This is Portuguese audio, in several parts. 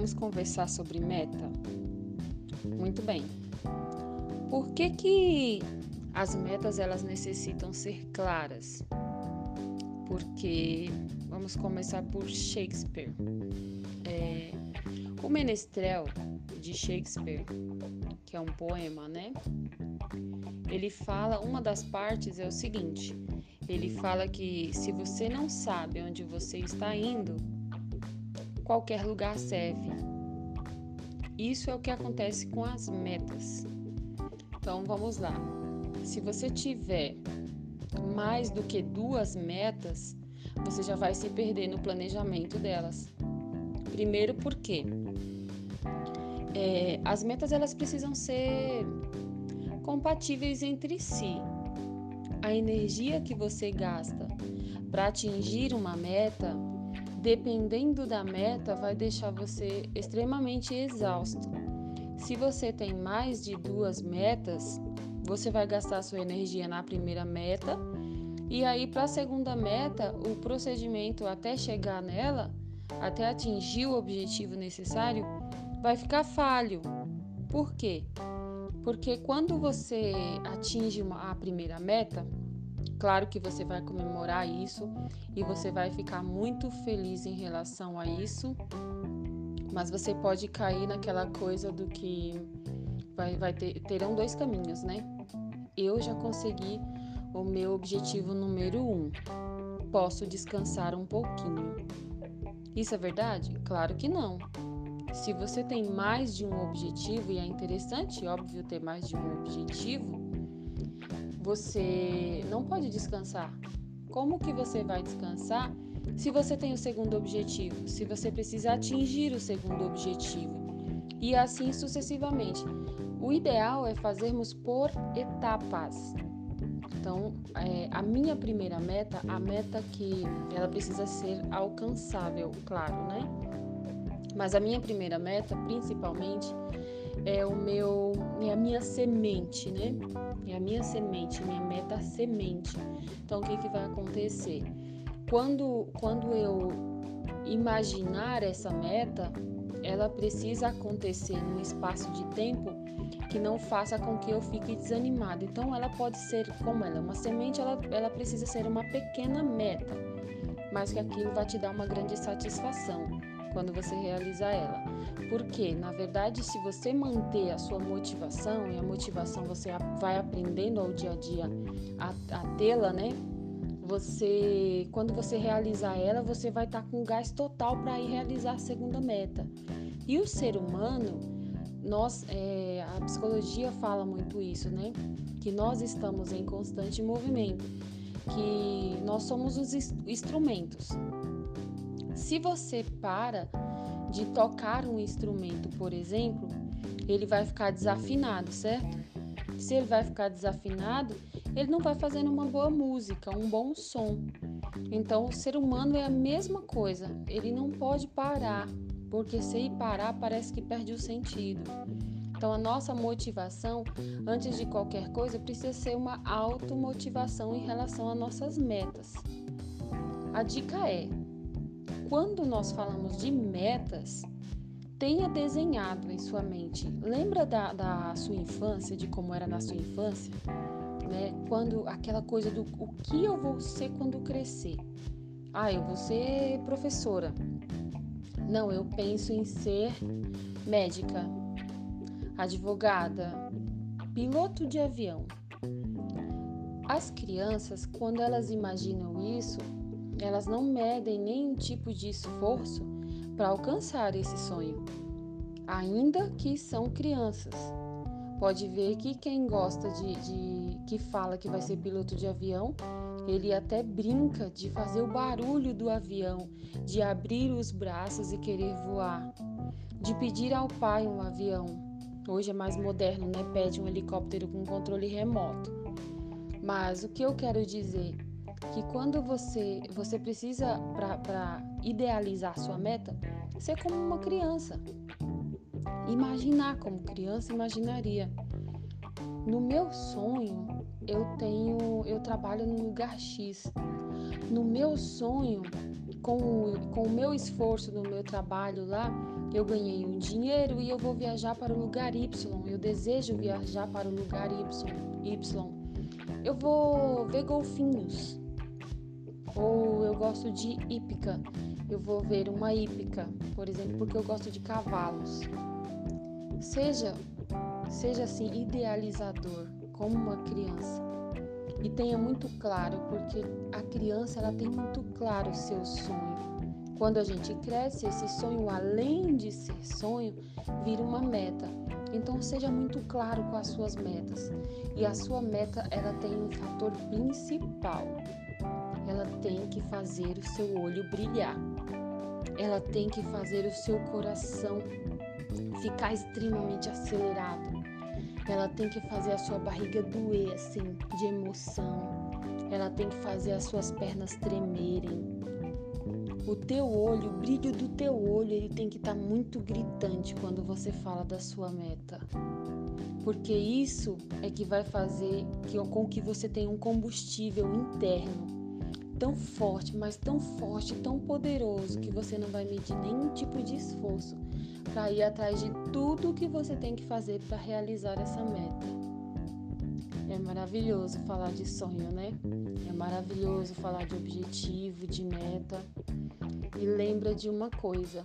Vamos conversar sobre meta? Muito bem. Por que que as metas elas necessitam ser claras? Porque vamos começar por Shakespeare. É, o Menestrel de Shakespeare, que é um poema, né? Ele fala, uma das partes é o seguinte: ele fala que se você não sabe onde você está indo, qualquer lugar serve. Isso é o que acontece com as metas. Então vamos lá. Se você tiver mais do que duas metas, você já vai se perder no planejamento delas. Primeiro porque é, as metas elas precisam ser compatíveis entre si. A energia que você gasta para atingir uma meta, dependendo da meta, vai deixar você extremamente exausto. Se você tem mais de duas metas, você vai gastar sua energia na primeira meta e aí para a segunda meta, o procedimento até chegar nela, até atingir o objetivo necessário, vai ficar falho. Por quê? Porque quando você atinge uma, a primeira meta, claro que você vai comemorar isso e você vai ficar muito feliz em relação a isso, mas você pode cair naquela coisa do que vai, vai ter, terão dois caminhos, né? Eu já consegui o meu objetivo número um. Posso descansar um pouquinho. Isso é verdade? Claro que não. Se você tem mais de um objetivo, e é interessante, óbvio, ter mais de um objetivo, você não pode descansar. Como que você vai descansar se você tem o segundo objetivo? Se você precisa atingir o segundo objetivo? E assim sucessivamente. O ideal é fazermos por etapas. Então, é, a minha primeira meta, a meta que ela precisa ser alcançável, claro, né? Mas a minha primeira meta, principalmente, é o meu, é a minha semente, né? É a minha semente, minha meta semente. Então, o que, que vai acontecer? Quando, quando eu imaginar essa meta, ela precisa acontecer num espaço de tempo que não faça com que eu fique desanimado. Então, ela pode ser, como ela é uma semente, ela, ela precisa ser uma pequena meta, mas que aquilo vai te dar uma grande satisfação quando você realizar ela. Porque, na verdade, se você manter a sua motivação, e a motivação você vai aprendendo ao dia a dia a, a tê-la, né? Você, quando você realizar ela, você vai estar com gás total para ir realizar a segunda meta. E o ser humano, nós, é, a psicologia fala muito isso, né? Que nós estamos em constante movimento, que nós somos os instrumentos. Se você para de tocar um instrumento, por exemplo, ele vai ficar desafinado, certo? Se ele vai ficar desafinado, ele não vai fazendo uma boa música, um bom som. Então, o ser humano é a mesma coisa, ele não pode parar, porque se ele parar, parece que perde o sentido. Então, a nossa motivação, antes de qualquer coisa, precisa ser uma automotivação em relação às nossas metas. A dica é: quando nós falamos de metas, tenha desenhado em sua mente. Lembra da, da sua infância, de como era na sua infância? Né? Quando aquela coisa do o que eu vou ser quando crescer. Ah, eu vou ser professora. Não, eu penso em ser médica, advogada, piloto de avião. As crianças, quando elas imaginam isso, elas não medem nenhum tipo de esforço para alcançar esse sonho, ainda que são crianças. Pode ver que quem gosta de, de que fala que vai ser piloto de avião, ele até brinca de fazer o barulho do avião, de abrir os braços e querer voar, de pedir ao pai um avião. Hoje é mais moderno, né? Pede um helicóptero com controle remoto. Mas o que eu quero dizer que quando você você precisa para idealizar sua meta ser como uma criança imaginar como criança imaginaria no meu sonho eu tenho eu trabalho num lugar X no meu sonho com, com o meu esforço no meu trabalho lá, eu ganhei um dinheiro e eu vou viajar para o lugar Y. Eu desejo viajar para o lugar Y. Eu vou ver golfinhos. Gosto de hípica. Eu vou ver uma hípica, por exemplo, porque eu gosto de cavalos. Seja, seja assim idealizador, como uma criança. E tenha muito claro, porque a criança ela tem muito claro o seu sonho. Quando a gente cresce, esse sonho, além de ser sonho, vira uma meta. Então seja muito claro com as suas metas. E a sua meta, ela tem um fator principal. Tem que fazer o seu olho brilhar. Ela tem que fazer o seu coração ficar extremamente acelerado. Ela tem que fazer a sua barriga doer assim de emoção. Ela tem que fazer as suas pernas tremerem o teu olho, o brilho do teu olho, ele tem que estar tá muito gritante quando você fala da sua meta. Porque isso é que vai fazer que, com que você tenha um combustível interno tão forte, mas tão forte, tão poderoso que você não vai medir nenhum tipo de esforço para ir atrás de tudo que você tem que fazer para realizar essa meta. É maravilhoso falar de sonho, né? É maravilhoso falar de objetivo, de meta. E lembra de uma coisa: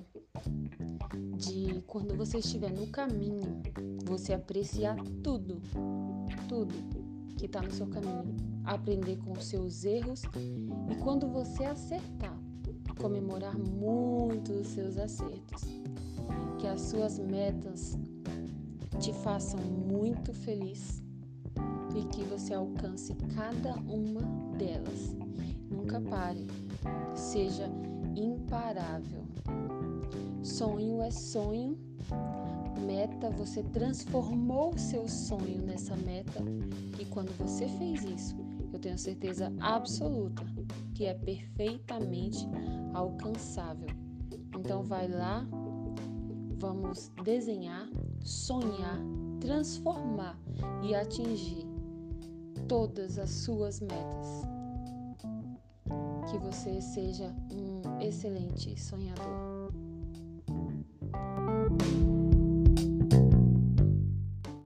de quando você estiver no caminho, você apreciar tudo, tudo que está no seu caminho, aprender com os seus erros e quando você acertar, comemorar muito os seus acertos. Que as suas metas te façam muito feliz e que você alcance cada uma delas. Nunca pare, seja imparável. Sonho é sonho, meta, você transformou o seu sonho nessa meta e quando você fez isso, eu tenho certeza absoluta que é perfeitamente alcançável. Então vai lá, vamos desenhar, sonhar, transformar e atingir todas as suas metas. Que você seja um excelente sonhador.